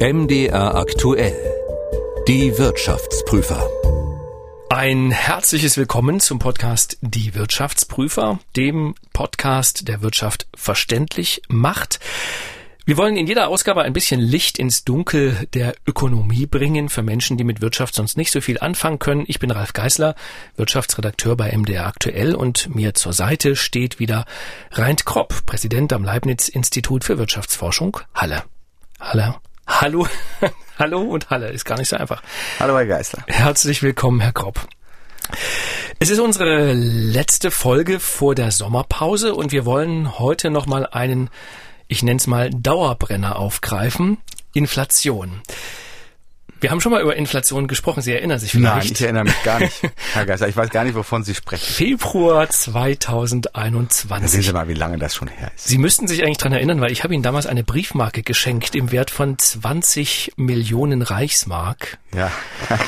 MDR aktuell. Die Wirtschaftsprüfer. Ein herzliches Willkommen zum Podcast Die Wirtschaftsprüfer, dem Podcast der Wirtschaft verständlich macht. Wir wollen in jeder Ausgabe ein bisschen Licht ins Dunkel der Ökonomie bringen für Menschen, die mit Wirtschaft sonst nicht so viel anfangen können. Ich bin Ralf Geißler, Wirtschaftsredakteur bei MDR aktuell und mir zur Seite steht wieder Reint Kropp, Präsident am Leibniz Institut für Wirtschaftsforschung Halle. Halle. Hallo, hallo und Halle ist gar nicht so einfach. Hallo, Herr Geißler. Herzlich willkommen, Herr Kropp. Es ist unsere letzte Folge vor der Sommerpause und wir wollen heute noch mal einen, ich nenne es mal Dauerbrenner aufgreifen, Inflation. Wir haben schon mal über Inflation gesprochen. Sie erinnern sich vielleicht? Nein, ich erinnere mich gar nicht, Herr Geißler. Ich weiß gar nicht, wovon Sie sprechen. Februar 2021. Da sehen Sie mal, wie lange das schon her ist. Sie müssten sich eigentlich dran erinnern, weil ich habe Ihnen damals eine Briefmarke geschenkt im Wert von 20 Millionen Reichsmark. Ja.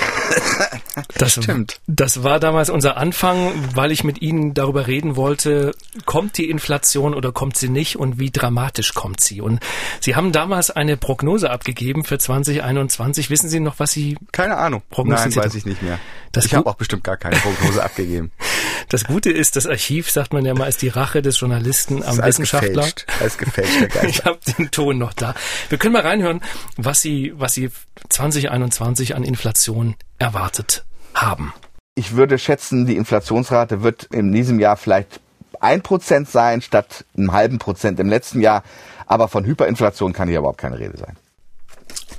Das stimmt. Das war damals unser Anfang, weil ich mit Ihnen darüber reden wollte, kommt die Inflation oder kommt sie nicht und wie dramatisch kommt sie? Und Sie haben damals eine Prognose abgegeben für 2021. Wissen Sie noch, was Sie Keine Ahnung. Nein, weiß ich nicht mehr. Das ich habe auch bestimmt gar keine Prognose abgegeben. Das Gute ist, das Archiv, sagt man ja mal, ist die Rache des Journalisten am Wissenschaftler. Gefälscht. Alles gefälscht. Ich habe den Ton noch da. Wir können mal reinhören, was Sie, was Sie 2021 an Inflation erwartet haben. Ich würde schätzen, die Inflationsrate wird in diesem Jahr vielleicht ein Prozent sein statt einem halben Prozent im letzten Jahr. Aber von Hyperinflation kann hier überhaupt keine Rede sein.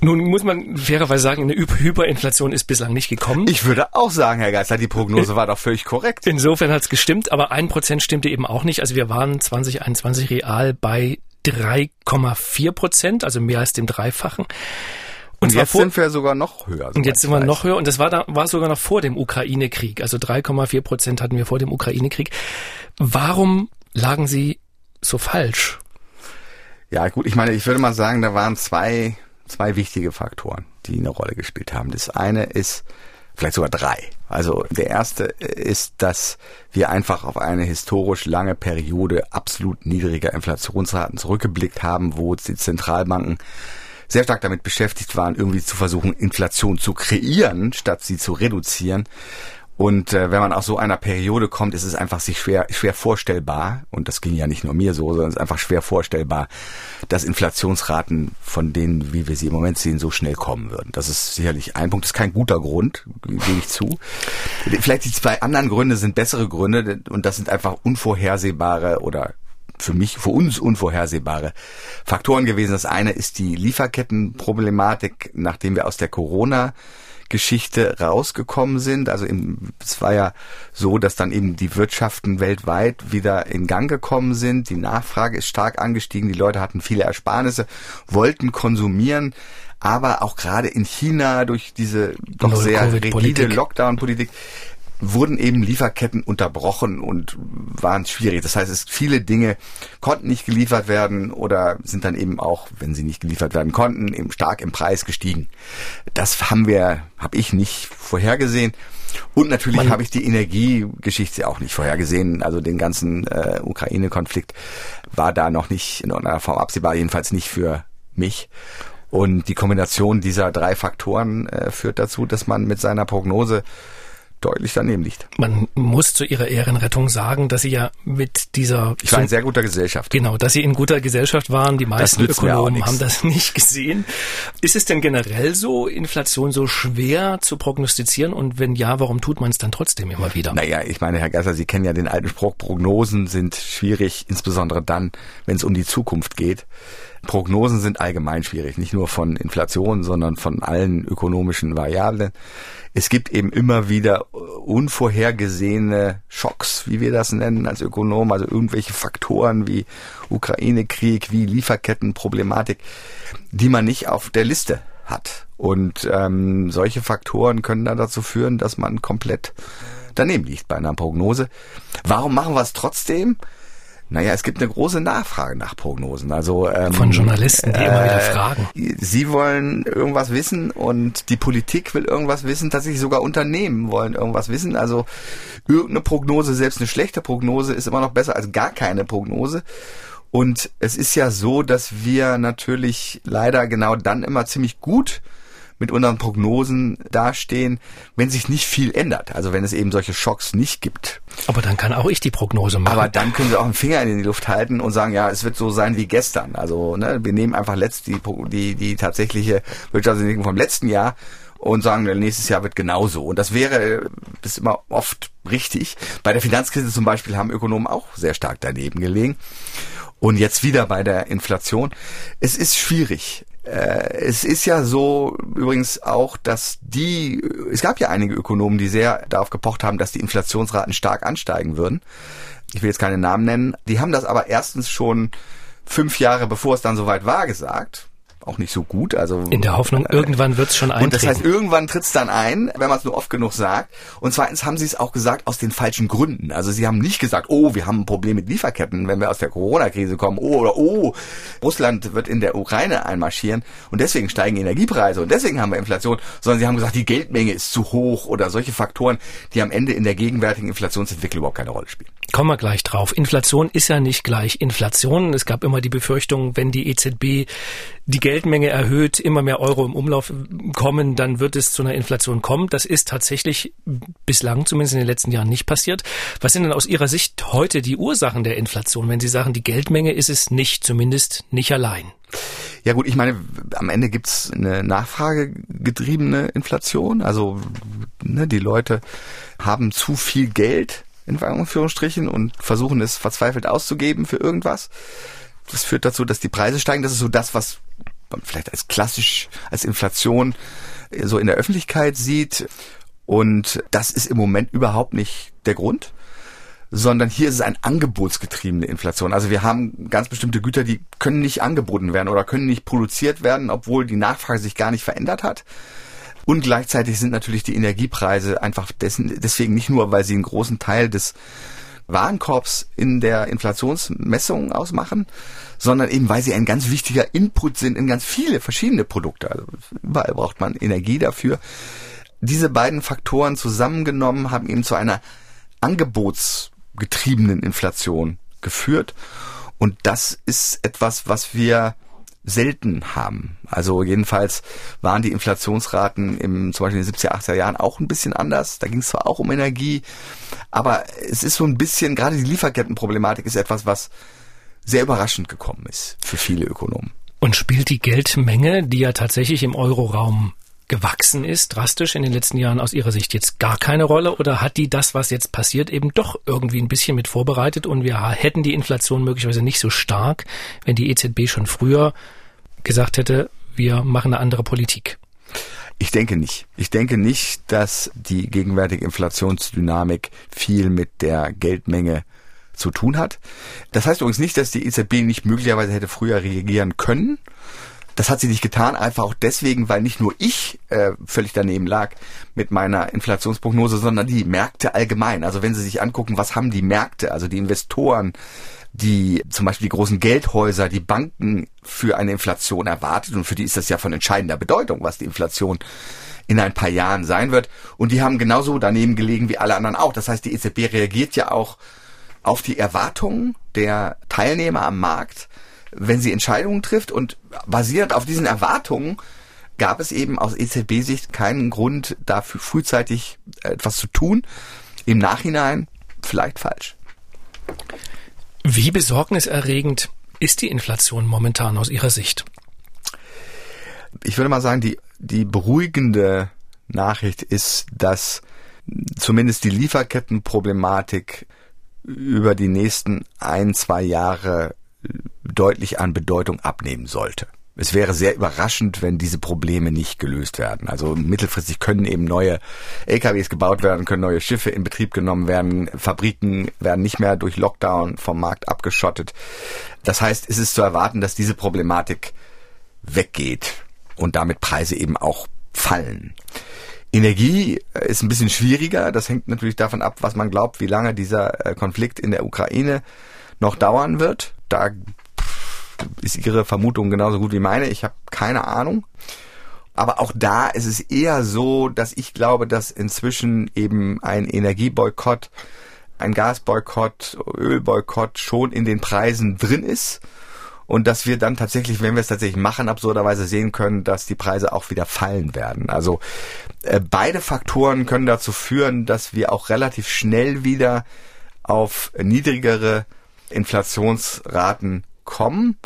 Nun muss man fairerweise sagen, eine Hyperinflation ist bislang nicht gekommen. Ich würde auch sagen, Herr Geister, die Prognose war doch völlig korrekt. Insofern hat es gestimmt, aber ein Prozent stimmte eben auch nicht. Also wir waren 2021 real bei 3,4 Prozent, also mehr als dem Dreifachen. Und, und jetzt vor, sind wir sogar noch höher. Und jetzt sind wir noch höher. Und das war da, war sogar noch vor dem Ukraine-Krieg. Also 3,4 Prozent hatten wir vor dem Ukraine-Krieg. Warum lagen Sie so falsch? Ja, gut, ich meine, ich würde mal sagen, da waren zwei zwei wichtige Faktoren, die eine Rolle gespielt haben. Das eine ist, vielleicht sogar drei. Also der erste ist, dass wir einfach auf eine historisch lange Periode absolut niedriger Inflationsraten zurückgeblickt haben, wo die Zentralbanken sehr stark damit beschäftigt waren, irgendwie zu versuchen, Inflation zu kreieren, statt sie zu reduzieren. Und äh, wenn man aus so einer Periode kommt, ist es einfach sich schwer, schwer vorstellbar, und das ging ja nicht nur mir so, sondern es ist einfach schwer vorstellbar, dass Inflationsraten von denen, wie wir sie im Moment sehen, so schnell kommen würden. Das ist sicherlich ein Punkt, das ist kein guter Grund, gebe ich zu. Vielleicht die zwei anderen Gründe sind bessere Gründe und das sind einfach unvorhersehbare oder für mich, für uns unvorhersehbare Faktoren gewesen. Das eine ist die Lieferkettenproblematik, nachdem wir aus der Corona Geschichte rausgekommen sind. Also es war ja so, dass dann eben die Wirtschaften weltweit wieder in Gang gekommen sind. Die Nachfrage ist stark angestiegen. Die Leute hatten viele Ersparnisse, wollten konsumieren. Aber auch gerade in China durch diese doch sehr rigide Lockdown-Politik wurden eben Lieferketten unterbrochen und waren schwierig. Das heißt, es viele Dinge konnten nicht geliefert werden oder sind dann eben auch, wenn sie nicht geliefert werden konnten, eben stark im Preis gestiegen. Das haben wir, habe ich nicht vorhergesehen. Und natürlich habe ich die Energiegeschichte auch nicht vorhergesehen. Also den ganzen äh, Ukraine-Konflikt war da noch nicht in irgendeiner Form absehbar, jedenfalls nicht für mich. Und die Kombination dieser drei Faktoren äh, führt dazu, dass man mit seiner Prognose deutlich daneben liegt. Man muss zu ihrer Ehrenrettung sagen, dass sie ja mit dieser... Ich war in sehr guter Gesellschaft. Genau, dass sie in guter Gesellschaft waren. Die meisten Ökonomen haben das nicht gesehen. Ist es denn generell so, Inflation so schwer zu prognostizieren? Und wenn ja, warum tut man es dann trotzdem immer wieder? Naja, ich meine, Herr Gasser, Sie kennen ja den alten Spruch, Prognosen sind schwierig, insbesondere dann, wenn es um die Zukunft geht. Prognosen sind allgemein schwierig, nicht nur von Inflation, sondern von allen ökonomischen Variablen. Es gibt eben immer wieder unvorhergesehene Schocks, wie wir das nennen als Ökonom, also irgendwelche Faktoren wie Ukraine-Krieg, wie Lieferkettenproblematik, die man nicht auf der Liste hat. Und ähm, solche Faktoren können dann dazu führen, dass man komplett daneben liegt bei einer Prognose. Warum machen wir es trotzdem? Naja, es gibt eine große Nachfrage nach Prognosen. Also ähm, von Journalisten, die äh, immer wieder fragen. Sie wollen irgendwas wissen und die Politik will irgendwas wissen. Tatsächlich sogar Unternehmen wollen irgendwas wissen. Also irgendeine Prognose, selbst eine schlechte Prognose, ist immer noch besser als gar keine Prognose. Und es ist ja so, dass wir natürlich leider genau dann immer ziemlich gut mit unseren Prognosen dastehen, wenn sich nicht viel ändert. Also wenn es eben solche Schocks nicht gibt. Aber dann kann auch ich die Prognose machen. Aber dann können Sie auch einen Finger in die Luft halten und sagen, ja, es wird so sein wie gestern. Also ne, wir nehmen einfach letzt die, die, die tatsächliche Wirtschaftsentwicklung vom letzten Jahr und sagen, nächstes Jahr wird genauso. Und das wäre ist immer oft richtig. Bei der Finanzkrise zum Beispiel haben Ökonomen auch sehr stark daneben gelegen. Und jetzt wieder bei der Inflation. Es ist schwierig. Äh, es ist ja so übrigens auch, dass die, es gab ja einige Ökonomen, die sehr darauf gepocht haben, dass die Inflationsraten stark ansteigen würden. Ich will jetzt keine Namen nennen. Die haben das aber erstens schon fünf Jahre bevor es dann soweit war gesagt auch nicht so gut. Also in der Hoffnung, äh, irgendwann wird es schon eintreten. Und das heißt, irgendwann tritt es dann ein, wenn man es nur oft genug sagt. Und zweitens haben sie es auch gesagt aus den falschen Gründen. Also sie haben nicht gesagt, oh, wir haben ein Problem mit Lieferketten, wenn wir aus der Corona-Krise kommen, oh oder oh, Russland wird in der Ukraine einmarschieren und deswegen steigen Energiepreise und deswegen haben wir Inflation, sondern sie haben gesagt, die Geldmenge ist zu hoch oder solche Faktoren, die am Ende in der gegenwärtigen Inflationsentwicklung überhaupt keine Rolle spielen. Kommen wir gleich drauf. Inflation ist ja nicht gleich Inflation. Es gab immer die Befürchtung, wenn die EZB die Geldmenge erhöht, immer mehr Euro im Umlauf kommen, dann wird es zu einer Inflation kommen. Das ist tatsächlich bislang, zumindest in den letzten Jahren, nicht passiert. Was sind denn aus Ihrer Sicht heute die Ursachen der Inflation, wenn Sie sagen, die Geldmenge ist es nicht, zumindest nicht allein? Ja gut, ich meine, am Ende gibt's eine nachfragegetriebene Inflation. Also ne, die Leute haben zu viel Geld in Anführungsstrichen und versuchen es verzweifelt auszugeben für irgendwas. Das führt dazu, dass die Preise steigen. Das ist so das, was man vielleicht als klassisch, als Inflation so in der Öffentlichkeit sieht. Und das ist im Moment überhaupt nicht der Grund, sondern hier ist es eine angebotsgetriebene Inflation. Also wir haben ganz bestimmte Güter, die können nicht angeboten werden oder können nicht produziert werden, obwohl die Nachfrage sich gar nicht verändert hat. Und gleichzeitig sind natürlich die Energiepreise einfach dessen, deswegen nicht nur, weil sie einen großen Teil des Warenkorbs in der Inflationsmessung ausmachen, sondern eben, weil sie ein ganz wichtiger Input sind in ganz viele verschiedene Produkte. Also überall braucht man Energie dafür. Diese beiden Faktoren zusammengenommen haben eben zu einer angebotsgetriebenen Inflation geführt. Und das ist etwas, was wir selten haben. Also jedenfalls waren die Inflationsraten im zum Beispiel in den 70er, 80er Jahren auch ein bisschen anders. Da ging es zwar auch um Energie, aber es ist so ein bisschen, gerade die Lieferkettenproblematik ist etwas, was sehr überraschend gekommen ist für viele Ökonomen. Und spielt die Geldmenge, die ja tatsächlich im Euroraum gewachsen ist, drastisch in den letzten Jahren aus Ihrer Sicht jetzt gar keine Rolle oder hat die das, was jetzt passiert, eben doch irgendwie ein bisschen mit vorbereitet und wir hätten die Inflation möglicherweise nicht so stark, wenn die EZB schon früher gesagt hätte, wir machen eine andere Politik? Ich denke nicht. Ich denke nicht, dass die gegenwärtige Inflationsdynamik viel mit der Geldmenge zu tun hat. Das heißt übrigens nicht, dass die EZB nicht möglicherweise hätte früher reagieren können. Das hat sie nicht getan, einfach auch deswegen, weil nicht nur ich äh, völlig daneben lag mit meiner Inflationsprognose, sondern die Märkte allgemein. Also wenn Sie sich angucken, was haben die Märkte, also die Investoren, die zum Beispiel die großen Geldhäuser, die Banken für eine Inflation erwartet und für die ist das ja von entscheidender Bedeutung, was die Inflation in ein paar Jahren sein wird. Und die haben genauso daneben gelegen wie alle anderen auch. Das heißt, die EZB reagiert ja auch auf die Erwartungen der Teilnehmer am Markt wenn sie Entscheidungen trifft und basierend auf diesen Erwartungen gab es eben aus EZB-Sicht keinen Grund dafür frühzeitig etwas zu tun. Im Nachhinein vielleicht falsch. Wie besorgniserregend ist die Inflation momentan aus Ihrer Sicht? Ich würde mal sagen, die, die beruhigende Nachricht ist, dass zumindest die Lieferkettenproblematik über die nächsten ein, zwei Jahre deutlich an Bedeutung abnehmen sollte. Es wäre sehr überraschend, wenn diese Probleme nicht gelöst werden. Also mittelfristig können eben neue LKWs gebaut werden, können neue Schiffe in Betrieb genommen werden, Fabriken werden nicht mehr durch Lockdown vom Markt abgeschottet. Das heißt, es ist zu erwarten, dass diese Problematik weggeht und damit Preise eben auch fallen. Energie ist ein bisschen schwieriger. Das hängt natürlich davon ab, was man glaubt, wie lange dieser äh, Konflikt in der Ukraine noch dauern wird. Da ist Ihre Vermutung genauso gut wie meine. Ich habe keine Ahnung. Aber auch da ist es eher so, dass ich glaube, dass inzwischen eben ein Energieboykott ein Gasboykott, Ölboykott schon in den Preisen drin ist und dass wir dann tatsächlich, wenn wir es tatsächlich machen, absurderweise sehen können, dass die Preise auch wieder fallen werden. Also äh, beide Faktoren können dazu führen, dass wir auch relativ schnell wieder auf niedrigere Inflationsraten kommen.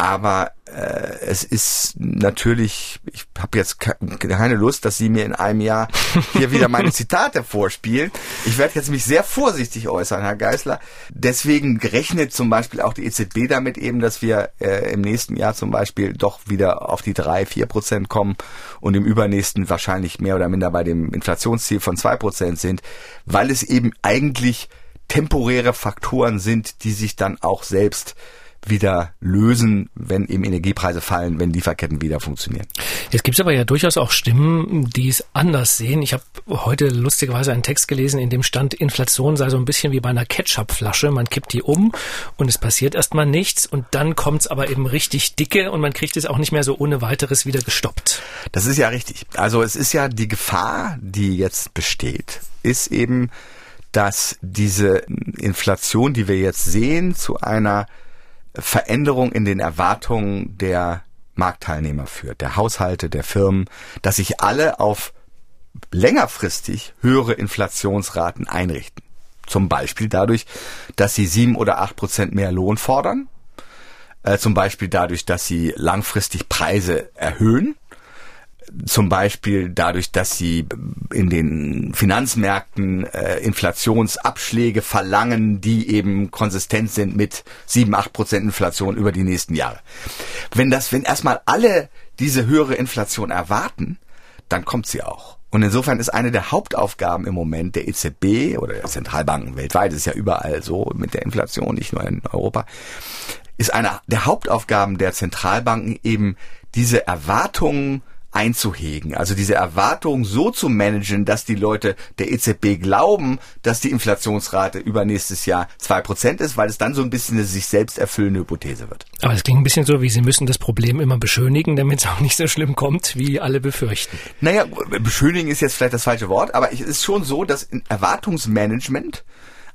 Aber äh, es ist natürlich, ich habe jetzt keine Lust, dass Sie mir in einem Jahr hier wieder meine Zitate vorspielen. Ich werde jetzt mich sehr vorsichtig äußern, Herr Geisler. Deswegen rechnet zum Beispiel auch die EZB damit eben, dass wir äh, im nächsten Jahr zum Beispiel doch wieder auf die drei, vier Prozent kommen und im übernächsten wahrscheinlich mehr oder minder bei dem Inflationsziel von zwei Prozent sind, weil es eben eigentlich temporäre Faktoren sind, die sich dann auch selbst wieder lösen, wenn eben Energiepreise fallen, wenn Lieferketten wieder funktionieren. Jetzt gibt es aber ja durchaus auch Stimmen, die es anders sehen. Ich habe heute lustigerweise einen Text gelesen, in dem stand, Inflation sei so ein bisschen wie bei einer Ketchupflasche. Man kippt die um und es passiert erstmal nichts und dann kommt es aber eben richtig dicke und man kriegt es auch nicht mehr so ohne weiteres wieder gestoppt. Das ist ja richtig. Also es ist ja die Gefahr, die jetzt besteht, ist eben, dass diese Inflation, die wir jetzt sehen, zu einer Veränderung in den Erwartungen der Marktteilnehmer führt, der Haushalte, der Firmen, dass sich alle auf längerfristig höhere Inflationsraten einrichten. Zum Beispiel dadurch, dass sie sieben oder acht Prozent mehr Lohn fordern, äh, zum Beispiel dadurch, dass sie langfristig Preise erhöhen, zum Beispiel dadurch, dass sie in den Finanzmärkten äh, Inflationsabschläge verlangen, die eben konsistent sind mit sieben, acht Prozent Inflation über die nächsten Jahre. Wenn das, wenn erstmal alle diese höhere Inflation erwarten, dann kommt sie auch. Und insofern ist eine der Hauptaufgaben im Moment der EZB oder der Zentralbanken weltweit, ist ja überall so mit der Inflation, nicht nur in Europa, ist eine der Hauptaufgaben der Zentralbanken eben diese Erwartungen einzuhegen. Also diese Erwartung so zu managen, dass die Leute der EZB glauben, dass die Inflationsrate übernächstes Jahr zwei Prozent ist, weil es dann so ein bisschen eine sich selbst erfüllende Hypothese wird. Aber es klingt ein bisschen so, wie Sie müssen das Problem immer beschönigen, damit es auch nicht so schlimm kommt, wie alle befürchten. Naja, beschönigen ist jetzt vielleicht das falsche Wort, aber es ist schon so, dass Erwartungsmanagement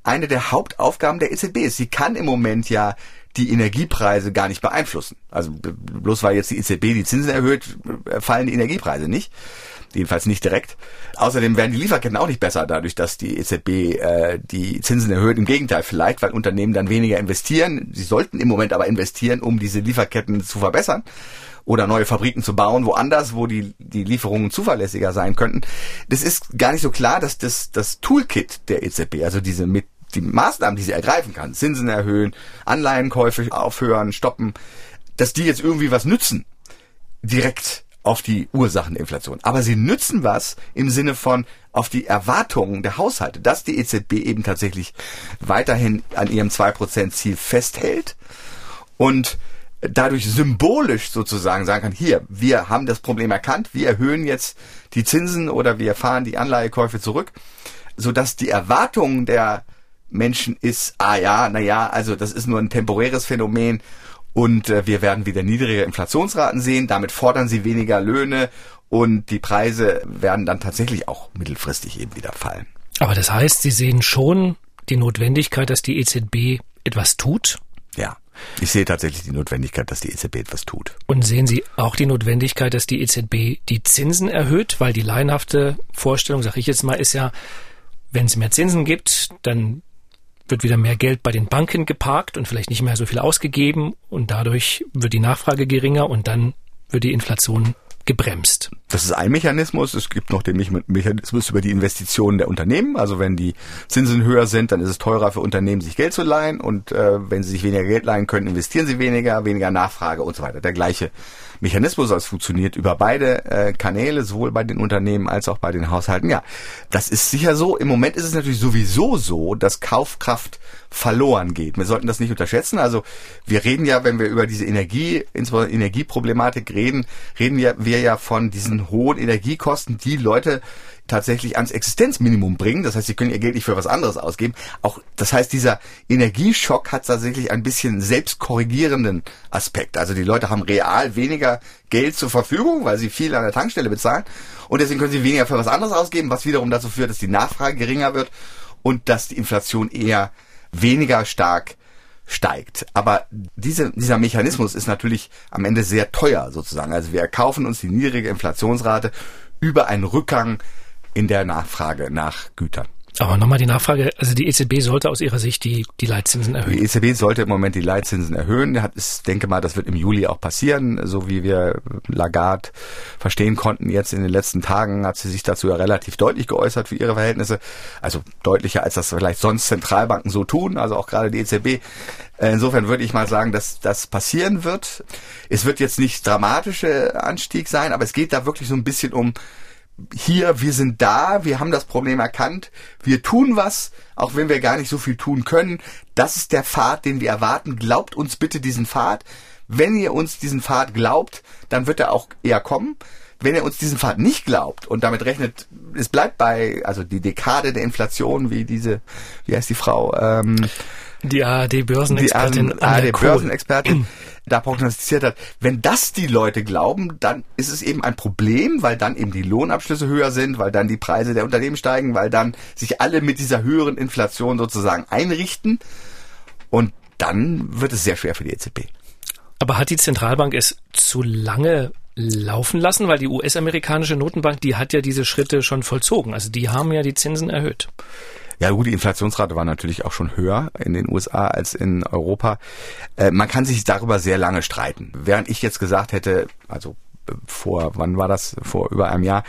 eine der Hauptaufgaben der EZB ist. Sie kann im Moment ja die Energiepreise gar nicht beeinflussen. Also bloß weil jetzt die EZB die Zinsen erhöht, fallen die Energiepreise nicht. Jedenfalls nicht direkt. Außerdem werden die Lieferketten auch nicht besser dadurch, dass die EZB äh, die Zinsen erhöht. Im Gegenteil vielleicht, weil Unternehmen dann weniger investieren. Sie sollten im Moment aber investieren, um diese Lieferketten zu verbessern oder neue Fabriken zu bauen, woanders, wo die, die Lieferungen zuverlässiger sein könnten. Das ist gar nicht so klar, dass das, das Toolkit der EZB, also diese mit die Maßnahmen, die sie ergreifen kann, Zinsen erhöhen, Anleihenkäufe aufhören, stoppen, dass die jetzt irgendwie was nützen, direkt auf die Ursachen der Inflation. Aber sie nützen was im Sinne von auf die Erwartungen der Haushalte, dass die EZB eben tatsächlich weiterhin an ihrem 2%-Ziel festhält und dadurch symbolisch sozusagen sagen kann, hier, wir haben das Problem erkannt, wir erhöhen jetzt die Zinsen oder wir fahren die Anleihekäufe zurück, sodass die Erwartungen der Menschen ist, ah ja, na ja, also das ist nur ein temporäres Phänomen und äh, wir werden wieder niedrige Inflationsraten sehen, damit fordern sie weniger Löhne und die Preise werden dann tatsächlich auch mittelfristig eben wieder fallen. Aber das heißt, Sie sehen schon die Notwendigkeit, dass die EZB etwas tut? Ja. Ich sehe tatsächlich die Notwendigkeit, dass die EZB etwas tut. Und sehen Sie auch die Notwendigkeit, dass die EZB die Zinsen erhöht? Weil die laienhafte Vorstellung, sage ich jetzt mal, ist ja, wenn es mehr Zinsen gibt, dann wird wieder mehr Geld bei den Banken geparkt und vielleicht nicht mehr so viel ausgegeben und dadurch wird die Nachfrage geringer und dann wird die Inflation gebremst. Das ist ein Mechanismus. Es gibt noch den Mechanismus über die Investitionen der Unternehmen. Also wenn die Zinsen höher sind, dann ist es teurer für Unternehmen, sich Geld zu leihen. Und äh, wenn sie sich weniger Geld leihen können, investieren sie weniger, weniger Nachfrage und so weiter. Der gleiche Mechanismus, das funktioniert über beide äh, Kanäle, sowohl bei den Unternehmen als auch bei den Haushalten. Ja, das ist sicher so. Im Moment ist es natürlich sowieso so, dass Kaufkraft verloren geht. Wir sollten das nicht unterschätzen. Also wir reden ja, wenn wir über diese Energie, insbesondere Energieproblematik reden, reden wir, wir ja von diesen hohen Energiekosten, die Leute tatsächlich ans Existenzminimum bringen. Das heißt, sie können ihr Geld nicht für was anderes ausgeben. Auch, das heißt, dieser Energieschock hat tatsächlich ein bisschen selbstkorrigierenden Aspekt. Also die Leute haben real weniger Geld zur Verfügung, weil sie viel an der Tankstelle bezahlen. Und deswegen können sie weniger für was anderes ausgeben, was wiederum dazu führt, dass die Nachfrage geringer wird und dass die Inflation eher weniger stark steigt. Aber diese, dieser Mechanismus ist natürlich am Ende sehr teuer sozusagen. Also wir erkaufen uns die niedrige Inflationsrate über einen Rückgang in der Nachfrage nach Gütern. Aber nochmal die Nachfrage, also die EZB sollte aus Ihrer Sicht die, die Leitzinsen erhöhen. Die EZB sollte im Moment die Leitzinsen erhöhen. Ich denke mal, das wird im Juli auch passieren, so wie wir Lagarde verstehen konnten. Jetzt in den letzten Tagen hat sie sich dazu ja relativ deutlich geäußert für ihre Verhältnisse. Also deutlicher, als das vielleicht sonst Zentralbanken so tun, also auch gerade die EZB. Insofern würde ich mal sagen, dass das passieren wird. Es wird jetzt nicht dramatischer Anstieg sein, aber es geht da wirklich so ein bisschen um hier, wir sind da, wir haben das Problem erkannt, wir tun was, auch wenn wir gar nicht so viel tun können. Das ist der Pfad, den wir erwarten. Glaubt uns bitte diesen Pfad. Wenn ihr uns diesen Pfad glaubt, dann wird er auch eher kommen. Wenn ihr uns diesen Pfad nicht glaubt und damit rechnet, es bleibt bei, also die Dekade der Inflation, wie diese, wie heißt die Frau? Ähm, die ARD-Börsenexpertin. Die ARD-Börsenexpertin da prognostiziert hat. Wenn das die Leute glauben, dann ist es eben ein Problem, weil dann eben die Lohnabschlüsse höher sind, weil dann die Preise der Unternehmen steigen, weil dann sich alle mit dieser höheren Inflation sozusagen einrichten. Und dann wird es sehr schwer für die EZB. Aber hat die Zentralbank es zu lange laufen lassen, weil die US-amerikanische Notenbank, die hat ja diese Schritte schon vollzogen. Also die haben ja die Zinsen erhöht. Ja gut, die Inflationsrate war natürlich auch schon höher in den USA als in Europa. Äh, man kann sich darüber sehr lange streiten. Während ich jetzt gesagt hätte, also vor, wann war das? Vor über einem Jahr.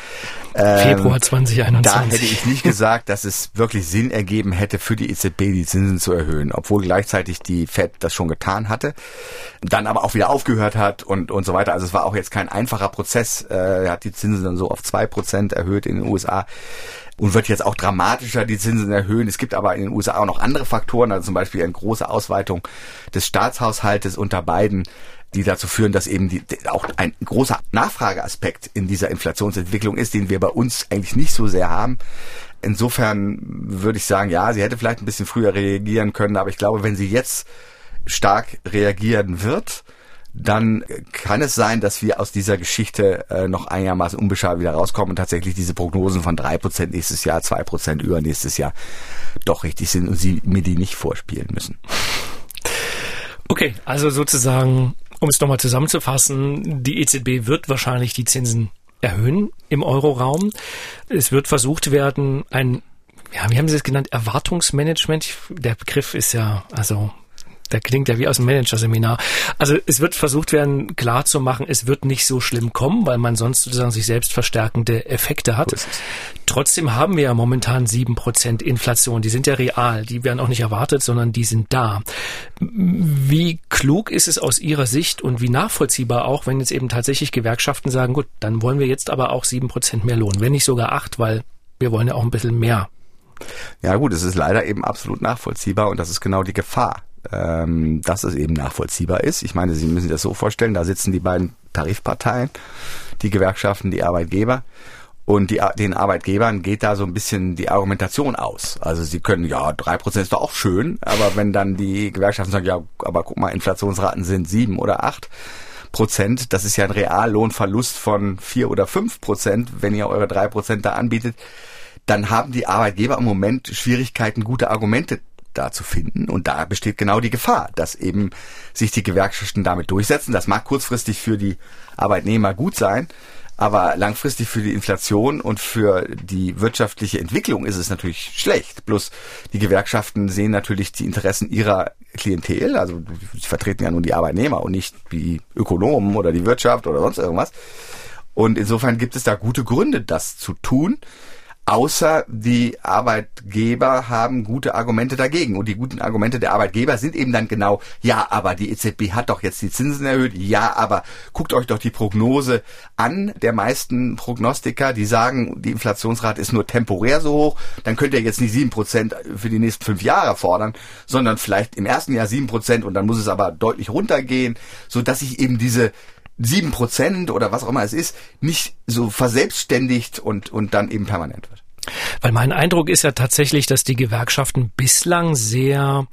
Ähm, Februar 2021. Da hätte ich nicht gesagt, dass es wirklich Sinn ergeben hätte, für die EZB die Zinsen zu erhöhen, obwohl gleichzeitig die Fed das schon getan hatte, dann aber auch wieder aufgehört hat und, und so weiter. Also es war auch jetzt kein einfacher Prozess. Äh, er hat die Zinsen dann so auf zwei Prozent erhöht in den USA und wird jetzt auch dramatischer die Zinsen erhöhen. Es gibt aber in den USA auch noch andere Faktoren, also zum Beispiel eine große Ausweitung des Staatshaushaltes unter beiden die dazu führen, dass eben die, auch ein großer Nachfrageaspekt in dieser Inflationsentwicklung ist, den wir bei uns eigentlich nicht so sehr haben. Insofern würde ich sagen, ja, sie hätte vielleicht ein bisschen früher reagieren können, aber ich glaube, wenn sie jetzt stark reagieren wird, dann kann es sein, dass wir aus dieser Geschichte äh, noch einigermaßen unbeschadet wieder rauskommen und tatsächlich diese Prognosen von drei Prozent nächstes Jahr, zwei Prozent übernächstes Jahr doch richtig sind und sie mir die nicht vorspielen müssen. Okay, also sozusagen, um es nochmal zusammenzufassen, die EZB wird wahrscheinlich die Zinsen erhöhen im Euroraum. Es wird versucht werden, ein ja, wie haben Sie es genannt? Erwartungsmanagement. Der Begriff ist ja, also der klingt ja wie aus dem Managerseminar. Also es wird versucht werden, klar zu machen, es wird nicht so schlimm kommen, weil man sonst sozusagen sich selbst verstärkende Effekte hat. Trotzdem haben wir ja momentan sieben Prozent Inflation. Die sind ja real. Die werden auch nicht erwartet, sondern die sind da. Wie klug ist es aus Ihrer Sicht und wie nachvollziehbar auch, wenn jetzt eben tatsächlich Gewerkschaften sagen, gut, dann wollen wir jetzt aber auch sieben Prozent mehr Lohn, wenn nicht sogar acht, weil wir wollen ja auch ein bisschen mehr ja gut, es ist leider eben absolut nachvollziehbar und das ist genau die Gefahr ähm, dass es eben nachvollziehbar ist. Ich meine, Sie müssen sich das so vorstellen, da sitzen die beiden Tarifparteien, die Gewerkschaften, die Arbeitgeber. Und die, den Arbeitgebern geht da so ein bisschen die Argumentation aus. Also sie können, ja, drei Prozent ist doch auch schön, aber wenn dann die Gewerkschaften sagen, ja, aber guck mal, Inflationsraten sind sieben oder acht Prozent, das ist ja ein Reallohnverlust von vier oder fünf Prozent, wenn ihr eure drei Prozent da anbietet, dann haben die Arbeitgeber im Moment Schwierigkeiten, gute Argumente da zu finden. Und da besteht genau die Gefahr, dass eben sich die Gewerkschaften damit durchsetzen. Das mag kurzfristig für die Arbeitnehmer gut sein, aber langfristig für die Inflation und für die wirtschaftliche Entwicklung ist es natürlich schlecht. Bloß die Gewerkschaften sehen natürlich die Interessen ihrer Klientel, also sie vertreten ja nun die Arbeitnehmer und nicht die Ökonomen oder die Wirtschaft oder sonst irgendwas. Und insofern gibt es da gute Gründe, das zu tun. Außer die Arbeitgeber haben gute Argumente dagegen. Und die guten Argumente der Arbeitgeber sind eben dann genau, ja, aber die EZB hat doch jetzt die Zinsen erhöht. Ja, aber guckt euch doch die Prognose an der meisten Prognostiker, die sagen, die Inflationsrate ist nur temporär so hoch. Dann könnt ihr jetzt nicht sieben Prozent für die nächsten fünf Jahre fordern, sondern vielleicht im ersten Jahr sieben Prozent und dann muss es aber deutlich runtergehen, so dass sich eben diese sieben Prozent oder was auch immer es ist, nicht so verselbstständigt und, und dann eben permanent wird. Weil mein Eindruck ist ja tatsächlich, dass die Gewerkschaften bislang sehr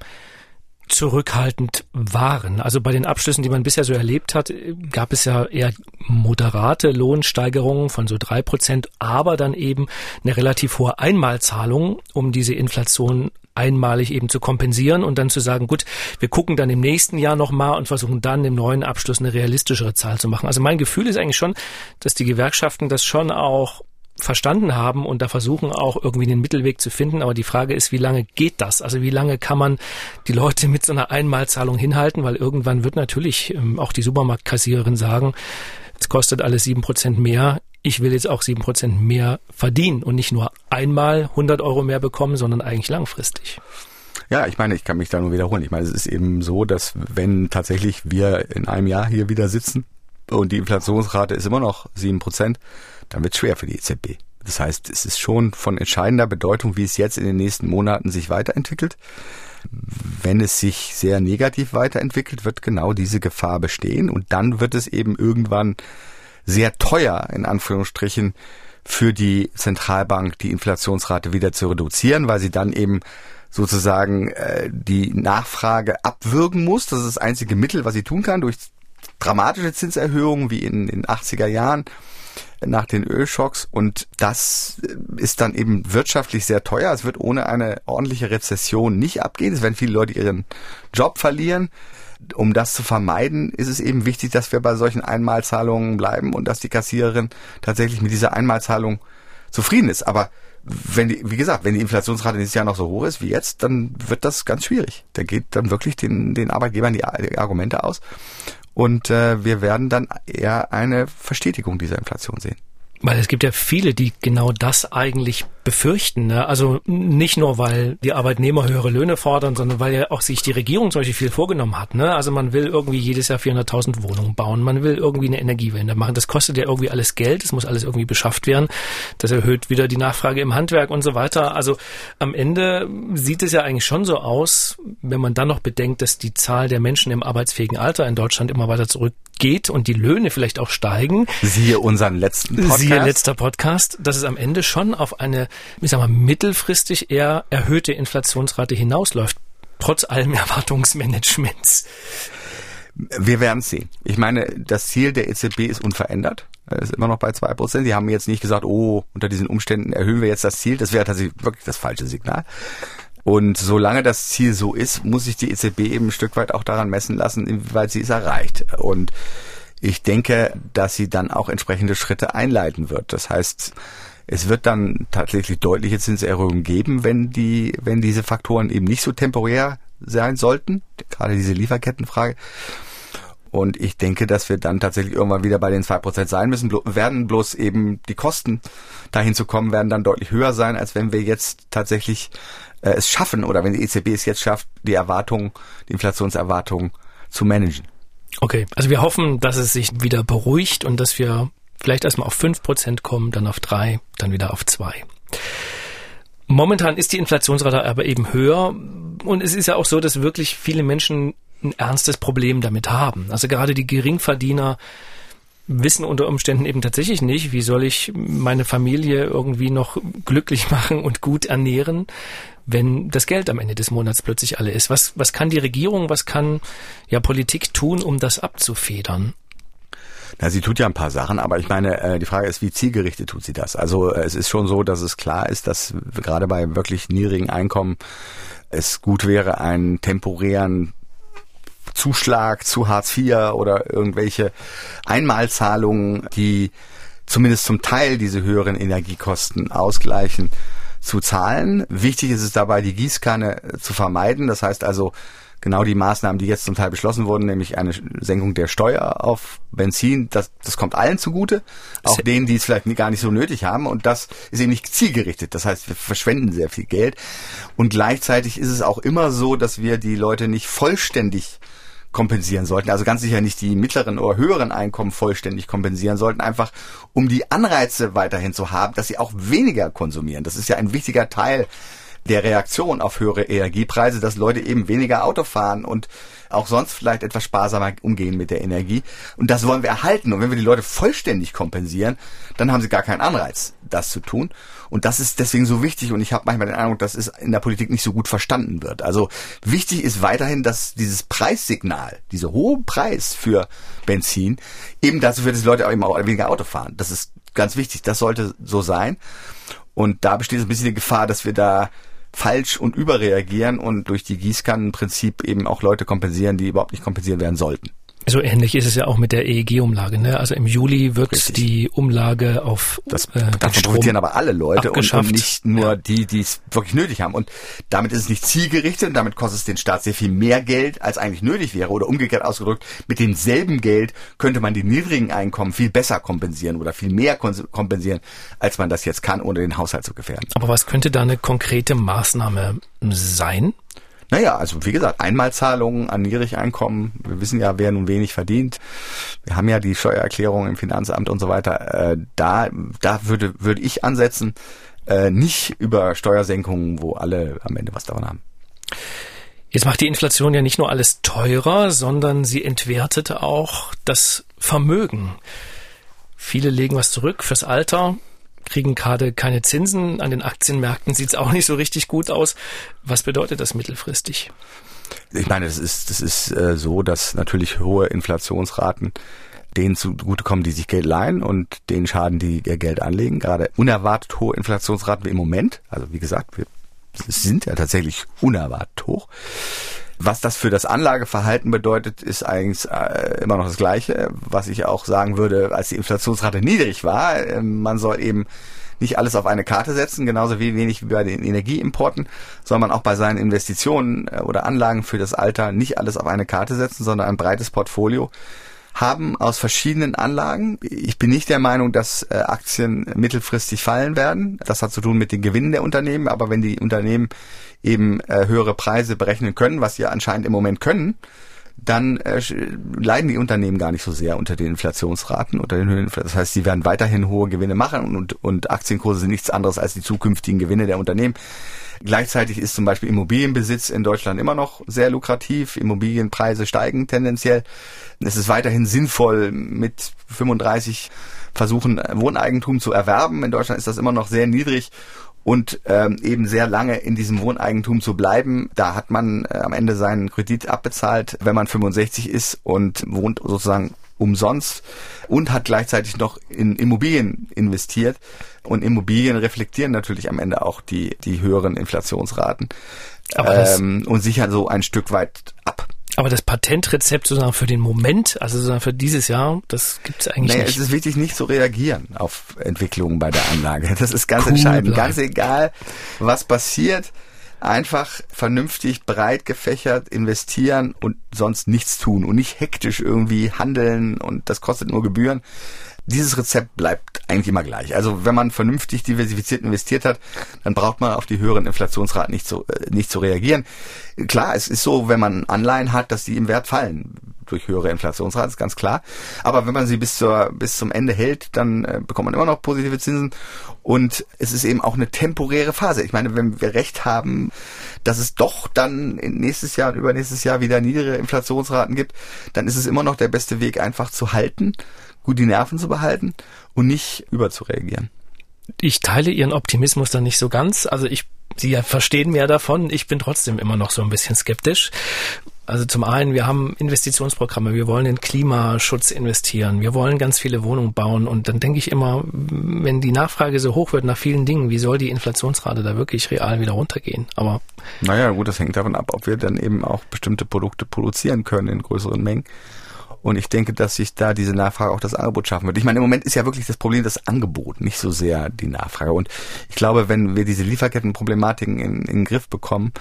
zurückhaltend waren. Also bei den Abschlüssen, die man bisher so erlebt hat, gab es ja eher moderate Lohnsteigerungen von so drei Prozent, aber dann eben eine relativ hohe Einmalzahlung, um diese Inflation einmalig eben zu kompensieren und dann zu sagen, gut, wir gucken dann im nächsten Jahr nochmal und versuchen dann im neuen Abschluss eine realistischere Zahl zu machen. Also mein Gefühl ist eigentlich schon, dass die Gewerkschaften das schon auch verstanden haben und da versuchen auch irgendwie den Mittelweg zu finden. Aber die Frage ist, wie lange geht das? Also wie lange kann man die Leute mit so einer Einmalzahlung hinhalten? Weil irgendwann wird natürlich ähm, auch die Supermarktkassiererin sagen, es kostet alles sieben Prozent mehr. Ich will jetzt auch sieben Prozent mehr verdienen und nicht nur einmal 100 Euro mehr bekommen, sondern eigentlich langfristig. Ja, ich meine, ich kann mich da nur wiederholen. Ich meine, es ist eben so, dass wenn tatsächlich wir in einem Jahr hier wieder sitzen und die Inflationsrate ist immer noch sieben Prozent, dann wird es schwer für die EZB. Das heißt, es ist schon von entscheidender Bedeutung, wie es jetzt in den nächsten Monaten sich weiterentwickelt. Wenn es sich sehr negativ weiterentwickelt, wird genau diese Gefahr bestehen und dann wird es eben irgendwann sehr teuer, in Anführungsstrichen, für die Zentralbank die Inflationsrate wieder zu reduzieren, weil sie dann eben sozusagen äh, die Nachfrage abwürgen muss. Das ist das einzige Mittel, was sie tun kann, durch dramatische Zinserhöhungen wie in den 80er Jahren nach den Ölschocks und das ist dann eben wirtschaftlich sehr teuer. Es wird ohne eine ordentliche Rezession nicht abgehen. Es werden viele Leute ihren Job verlieren. Um das zu vermeiden, ist es eben wichtig, dass wir bei solchen Einmalzahlungen bleiben und dass die Kassiererin tatsächlich mit dieser Einmalzahlung zufrieden ist. Aber wenn die, wie gesagt, wenn die Inflationsrate nächstes Jahr noch so hoch ist wie jetzt, dann wird das ganz schwierig. Da geht dann wirklich den, den Arbeitgebern die Argumente aus. Und äh, wir werden dann eher eine Verstetigung dieser Inflation sehen. Weil es gibt ja viele, die genau das eigentlich befürchten. Ne? Also nicht nur, weil die Arbeitnehmer höhere Löhne fordern, sondern weil ja auch sich die Regierung zum Beispiel viel vorgenommen hat. Ne? Also man will irgendwie jedes Jahr 400.000 Wohnungen bauen, man will irgendwie eine Energiewende machen. Das kostet ja irgendwie alles Geld, es muss alles irgendwie beschafft werden. Das erhöht wieder die Nachfrage im Handwerk und so weiter. Also am Ende sieht es ja eigentlich schon so aus, wenn man dann noch bedenkt, dass die Zahl der Menschen im arbeitsfähigen Alter in Deutschland immer weiter zurückgeht und die Löhne vielleicht auch steigen. Siehe unseren letzten Podcast. Siehe letzter Podcast, dass es am Ende schon auf eine ich sag mal, mittelfristig eher erhöhte Inflationsrate hinausläuft, trotz allem Erwartungsmanagements. Wir werden sehen. Ich meine, das Ziel der EZB ist unverändert. Es ist immer noch bei zwei Prozent. Die haben jetzt nicht gesagt, oh, unter diesen Umständen erhöhen wir jetzt das Ziel. Das wäre tatsächlich wirklich das falsche Signal. Und solange das Ziel so ist, muss sich die EZB eben ein Stück weit auch daran messen lassen, inwieweit sie es erreicht. Und ich denke, dass sie dann auch entsprechende Schritte einleiten wird. Das heißt, es wird dann tatsächlich deutliche Zinserhöhungen geben, wenn die, wenn diese Faktoren eben nicht so temporär sein sollten. Gerade diese Lieferkettenfrage. Und ich denke, dass wir dann tatsächlich irgendwann wieder bei den zwei Prozent sein müssen, werden bloß eben die Kosten dahin zu kommen, werden dann deutlich höher sein, als wenn wir jetzt tatsächlich äh, es schaffen oder wenn die EZB es jetzt schafft, die Erwartungen, die Inflationserwartungen zu managen. Okay, also wir hoffen, dass es sich wieder beruhigt und dass wir vielleicht erstmal auf fünf Prozent kommen, dann auf drei, dann wieder auf zwei. Momentan ist die Inflationsrate aber eben höher und es ist ja auch so, dass wirklich viele Menschen ein ernstes Problem damit haben. Also gerade die Geringverdiener wissen unter Umständen eben tatsächlich nicht, wie soll ich meine Familie irgendwie noch glücklich machen und gut ernähren, wenn das Geld am Ende des Monats plötzlich alle ist. Was, was kann die Regierung, was kann ja Politik tun, um das abzufedern? Na, sie tut ja ein paar Sachen, aber ich meine, äh, die Frage ist, wie zielgerichtet tut sie das? Also äh, es ist schon so, dass es klar ist, dass gerade bei wirklich niedrigen Einkommen es gut wäre, einen temporären Zuschlag zu Hartz IV oder irgendwelche Einmalzahlungen, die zumindest zum Teil diese höheren Energiekosten ausgleichen, zu zahlen. Wichtig ist es dabei, die Gießkanne zu vermeiden. Das heißt also, genau die Maßnahmen, die jetzt zum Teil beschlossen wurden, nämlich eine Senkung der Steuer auf Benzin, das, das kommt allen zugute, auch denen, die es vielleicht gar nicht so nötig haben. Und das ist eben nicht zielgerichtet. Das heißt, wir verschwenden sehr viel Geld. Und gleichzeitig ist es auch immer so, dass wir die Leute nicht vollständig kompensieren sollten. Also ganz sicher nicht die mittleren oder höheren Einkommen vollständig kompensieren sollten, einfach um die Anreize weiterhin zu haben, dass sie auch weniger konsumieren. Das ist ja ein wichtiger Teil der Reaktion auf höhere Energiepreise, dass Leute eben weniger Auto fahren und auch sonst vielleicht etwas sparsamer umgehen mit der Energie. Und das wollen wir erhalten. Und wenn wir die Leute vollständig kompensieren, dann haben sie gar keinen Anreiz, das zu tun. Und das ist deswegen so wichtig. Und ich habe manchmal den Eindruck, dass es in der Politik nicht so gut verstanden wird. Also wichtig ist weiterhin, dass dieses Preissignal, dieser hohe Preis für Benzin, eben dazu führt, dass Leute auch immer weniger Auto fahren. Das ist ganz wichtig. Das sollte so sein. Und da besteht ein bisschen die Gefahr, dass wir da falsch und überreagieren und durch die Gießkannenprinzip eben auch Leute kompensieren, die überhaupt nicht kompensieren werden sollten. So ähnlich ist es ja auch mit der EEG-Umlage. Ne? Also im Juli wird Richtig. die Umlage auf das, äh, davon profitieren aber alle Leute und, und, nicht nur ja. die, die es wirklich nötig haben. Und damit ist es nicht zielgerichtet und damit kostet es den Staat sehr viel mehr Geld, als eigentlich nötig wäre. Oder umgekehrt ausgedrückt, mit demselben Geld könnte man die niedrigen Einkommen viel besser kompensieren oder viel mehr kompensieren, als man das jetzt kann, ohne den Haushalt zu gefährden. Aber was könnte da eine konkrete Maßnahme sein? Naja, also wie gesagt, Einmalzahlungen an Niedrigeinkommen. Wir wissen ja, wer nun wenig verdient. Wir haben ja die Steuererklärung im Finanzamt und so weiter. Äh, da, da würde, würde ich ansetzen, äh, nicht über Steuersenkungen, wo alle am Ende was davon haben. Jetzt macht die Inflation ja nicht nur alles teurer, sondern sie entwertet auch das Vermögen. Viele legen was zurück fürs Alter, kriegen gerade keine Zinsen. An den Aktienmärkten sieht es auch nicht so richtig gut aus. Was bedeutet das mittelfristig? Ich meine, das ist, das ist äh, so, dass natürlich hohe Inflationsraten denen zugutekommen, die sich Geld leihen und denen schaden, die ihr Geld anlegen. Gerade unerwartet hohe Inflationsraten wie im Moment. Also wie gesagt, wir sind ja tatsächlich unerwartet hoch. Was das für das Anlageverhalten bedeutet, ist eigentlich äh, immer noch das Gleiche, was ich auch sagen würde, als die Inflationsrate niedrig war. Äh, man soll eben nicht alles auf eine Karte setzen, genauso wie wenig wie bei den Energieimporten, soll man auch bei seinen Investitionen äh, oder Anlagen für das Alter nicht alles auf eine Karte setzen, sondern ein breites Portfolio haben aus verschiedenen Anlagen. Ich bin nicht der Meinung, dass äh, Aktien mittelfristig fallen werden. Das hat zu tun mit den Gewinnen der Unternehmen. Aber wenn die Unternehmen eben äh, höhere Preise berechnen können, was sie anscheinend im Moment können, dann äh, leiden die Unternehmen gar nicht so sehr unter den Inflationsraten, unter den Höhen. Das heißt, sie werden weiterhin hohe Gewinne machen und, und Aktienkurse sind nichts anderes als die zukünftigen Gewinne der Unternehmen. Gleichzeitig ist zum Beispiel Immobilienbesitz in Deutschland immer noch sehr lukrativ. Immobilienpreise steigen tendenziell. Es ist weiterhin sinnvoll, mit 35 versuchen, Wohneigentum zu erwerben. In Deutschland ist das immer noch sehr niedrig und ähm, eben sehr lange in diesem Wohneigentum zu bleiben. Da hat man äh, am Ende seinen Kredit abbezahlt, wenn man 65 ist und wohnt sozusagen umsonst und hat gleichzeitig noch in Immobilien investiert. Und Immobilien reflektieren natürlich am Ende auch die, die höheren Inflationsraten ähm, und sichern so ein Stück weit ab. Aber das Patentrezept sozusagen für den Moment, also sozusagen für dieses Jahr, das gibt es eigentlich naja, nicht. Es ist wichtig, nicht zu reagieren auf Entwicklungen bei der Anlage. Das ist ganz cool entscheidend. Bleiben. Ganz egal, was passiert einfach vernünftig, breit gefächert investieren und sonst nichts tun und nicht hektisch irgendwie handeln und das kostet nur Gebühren. Dieses Rezept bleibt eigentlich immer gleich. Also wenn man vernünftig diversifiziert investiert hat, dann braucht man auf die höheren Inflationsraten nicht zu, äh, nicht zu reagieren. Klar, es ist so, wenn man Anleihen hat, dass die im Wert fallen durch höhere Inflationsraten, ist ganz klar. Aber wenn man sie bis zur bis zum Ende hält, dann äh, bekommt man immer noch positive Zinsen und es ist eben auch eine temporäre Phase. Ich meine, wenn wir recht haben, dass es doch dann nächstes Jahr und übernächstes Jahr wieder niedrige Inflationsraten gibt, dann ist es immer noch der beste Weg, einfach zu halten gut die Nerven zu behalten und nicht überzureagieren. Ich teile Ihren Optimismus dann nicht so ganz. Also ich, Sie verstehen mehr davon. Ich bin trotzdem immer noch so ein bisschen skeptisch. Also zum einen, wir haben Investitionsprogramme, wir wollen in Klimaschutz investieren, wir wollen ganz viele Wohnungen bauen und dann denke ich immer, wenn die Nachfrage so hoch wird nach vielen Dingen, wie soll die Inflationsrate da wirklich real wieder runtergehen? Aber naja, gut, das hängt davon ab, ob wir dann eben auch bestimmte Produkte produzieren können in größeren Mengen und ich denke, dass sich da diese Nachfrage auch das Angebot schaffen wird. Ich meine, im Moment ist ja wirklich das Problem das Angebot, nicht so sehr die Nachfrage. Und ich glaube, wenn wir diese Lieferkettenproblematiken in, in den Griff bekommen,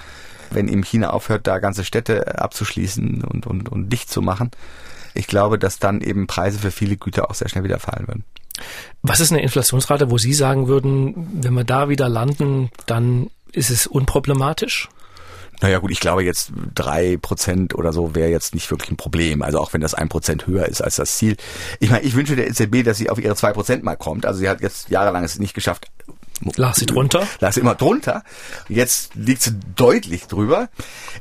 wenn eben China aufhört, da ganze Städte abzuschließen und, und, und dicht zu machen, ich glaube, dass dann eben Preise für viele Güter auch sehr schnell wieder fallen würden. Was ist eine Inflationsrate, wo Sie sagen würden, wenn wir da wieder landen, dann ist es unproblematisch? Naja gut, ich glaube jetzt drei Prozent oder so wäre jetzt nicht wirklich ein Problem. Also auch wenn das ein Prozent höher ist als das Ziel. Ich meine, ich wünsche der EZB, dass sie auf ihre zwei Prozent mal kommt. Also sie hat jetzt jahrelang es nicht geschafft, Lag sie drunter? Lag sie immer drunter. Jetzt liegt sie deutlich drüber.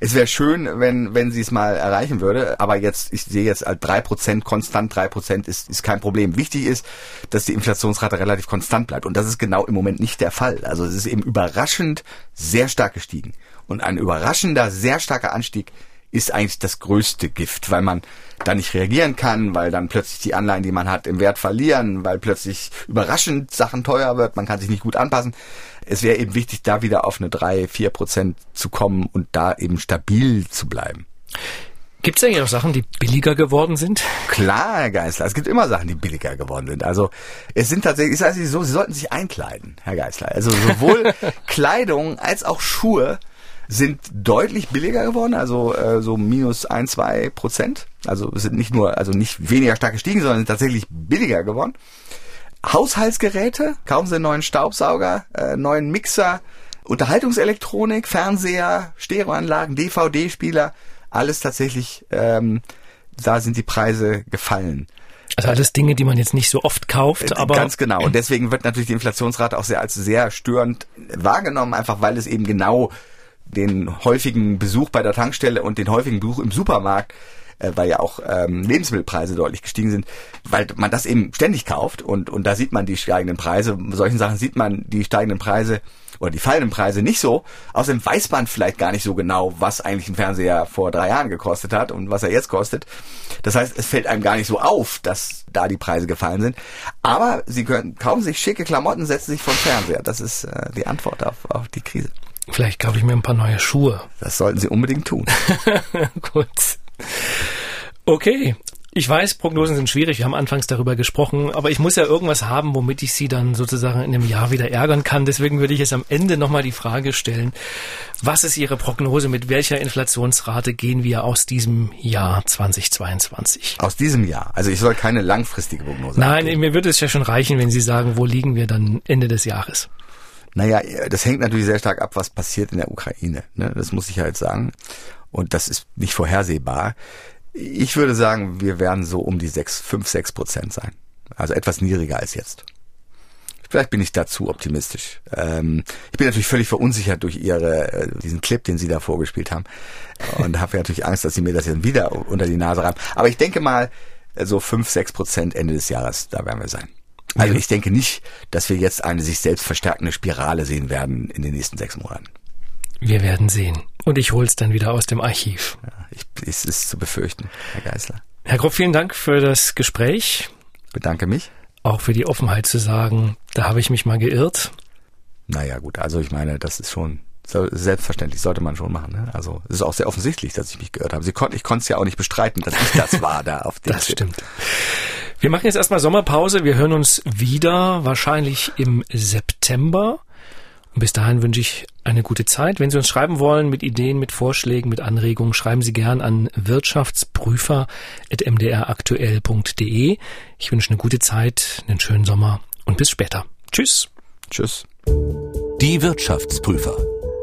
Es wäre schön, wenn, wenn sie es mal erreichen würde, aber jetzt, ich sehe jetzt drei Prozent, konstant drei Prozent ist, ist kein Problem. Wichtig ist, dass die Inflationsrate relativ konstant bleibt. Und das ist genau im Moment nicht der Fall. Also es ist eben überraschend sehr stark gestiegen. Und ein überraschender, sehr starker Anstieg ist eigentlich das größte Gift, weil man da nicht reagieren kann, weil dann plötzlich die Anleihen, die man hat, im Wert verlieren, weil plötzlich überraschend Sachen teuer wird, man kann sich nicht gut anpassen. Es wäre eben wichtig, da wieder auf eine drei, vier Prozent zu kommen und da eben stabil zu bleiben. Gibt es eigentlich auch Sachen, die billiger geworden sind? Klar, Herr Geisler, es gibt immer Sachen, die billiger geworden sind. Also es sind tatsächlich, ist also so, Sie sollten sich einkleiden, Herr Geisler. Also sowohl Kleidung als auch Schuhe sind deutlich billiger geworden, also äh, so minus ein, zwei Prozent. Also sind nicht nur, also nicht weniger stark gestiegen, sondern sind tatsächlich billiger geworden. Haushaltsgeräte, kaufen Sie einen neuen Staubsauger, äh, neuen Mixer, Unterhaltungselektronik, Fernseher, Stereoanlagen, DVD-Spieler, alles tatsächlich, ähm, da sind die Preise gefallen. Also alles Dinge, die man jetzt nicht so oft kauft, äh, aber. Ganz genau. Und deswegen wird natürlich die Inflationsrate auch sehr als sehr störend wahrgenommen, einfach weil es eben genau den häufigen Besuch bei der Tankstelle und den häufigen Besuch im Supermarkt, äh, weil ja auch ähm, Lebensmittelpreise deutlich gestiegen sind, weil man das eben ständig kauft und, und da sieht man die steigenden Preise. Bei solchen Sachen sieht man die steigenden Preise oder die fallenden Preise nicht so. Außerdem weiß man vielleicht gar nicht so genau, was eigentlich ein Fernseher vor drei Jahren gekostet hat und was er jetzt kostet. Das heißt, es fällt einem gar nicht so auf, dass da die Preise gefallen sind. Aber sie können kaufen sich schicke Klamotten, setzen sich vor den Fernseher. Das ist äh, die Antwort auf, auf die Krise. Vielleicht kaufe ich mir ein paar neue Schuhe. Das sollten Sie unbedingt tun. Gut. Okay. Ich weiß, Prognosen sind schwierig. Wir haben anfangs darüber gesprochen, aber ich muss ja irgendwas haben, womit ich Sie dann sozusagen in einem Jahr wieder ärgern kann. Deswegen würde ich jetzt am Ende nochmal die Frage stellen, was ist Ihre Prognose? Mit welcher Inflationsrate gehen wir aus diesem Jahr 2022? Aus diesem Jahr? Also ich soll keine langfristige Prognose Nein, abgeben. mir würde es ja schon reichen, wenn Sie sagen, wo liegen wir dann Ende des Jahres? Naja, das hängt natürlich sehr stark ab, was passiert in der Ukraine. Ne? Das muss ich halt sagen. Und das ist nicht vorhersehbar. Ich würde sagen, wir werden so um die sechs, fünf, sechs Prozent sein. Also etwas niedriger als jetzt. Vielleicht bin ich da zu optimistisch. Ähm, ich bin natürlich völlig verunsichert durch ihre äh, diesen Clip, den sie da vorgespielt haben, und habe natürlich Angst, dass sie mir das jetzt wieder unter die Nase reiben. Aber ich denke mal, so fünf, sechs Prozent Ende des Jahres, da werden wir sein. Also ich denke nicht, dass wir jetzt eine sich selbst verstärkende Spirale sehen werden in den nächsten sechs Monaten. Wir werden sehen. Und ich hol's dann wieder aus dem Archiv. Ja, ich, es ist zu befürchten, Herr Geißler. Herr Grob, vielen Dank für das Gespräch. Bedanke mich. Auch für die Offenheit zu sagen, da habe ich mich mal geirrt. Naja, gut, also ich meine, das ist schon selbstverständlich, sollte man schon machen. Ne? Also es ist auch sehr offensichtlich, dass ich mich geirrt habe. Sie kon ich konnte es ja auch nicht bestreiten, dass ich das war da auf dem Das Tipp. stimmt. Wir machen jetzt erstmal Sommerpause. Wir hören uns wieder, wahrscheinlich im September. Und bis dahin wünsche ich eine gute Zeit. Wenn Sie uns schreiben wollen mit Ideen, mit Vorschlägen, mit Anregungen, schreiben Sie gern an wirtschaftsprüfer.mdraktuell.de. Ich wünsche eine gute Zeit, einen schönen Sommer und bis später. Tschüss. Tschüss. Die Wirtschaftsprüfer.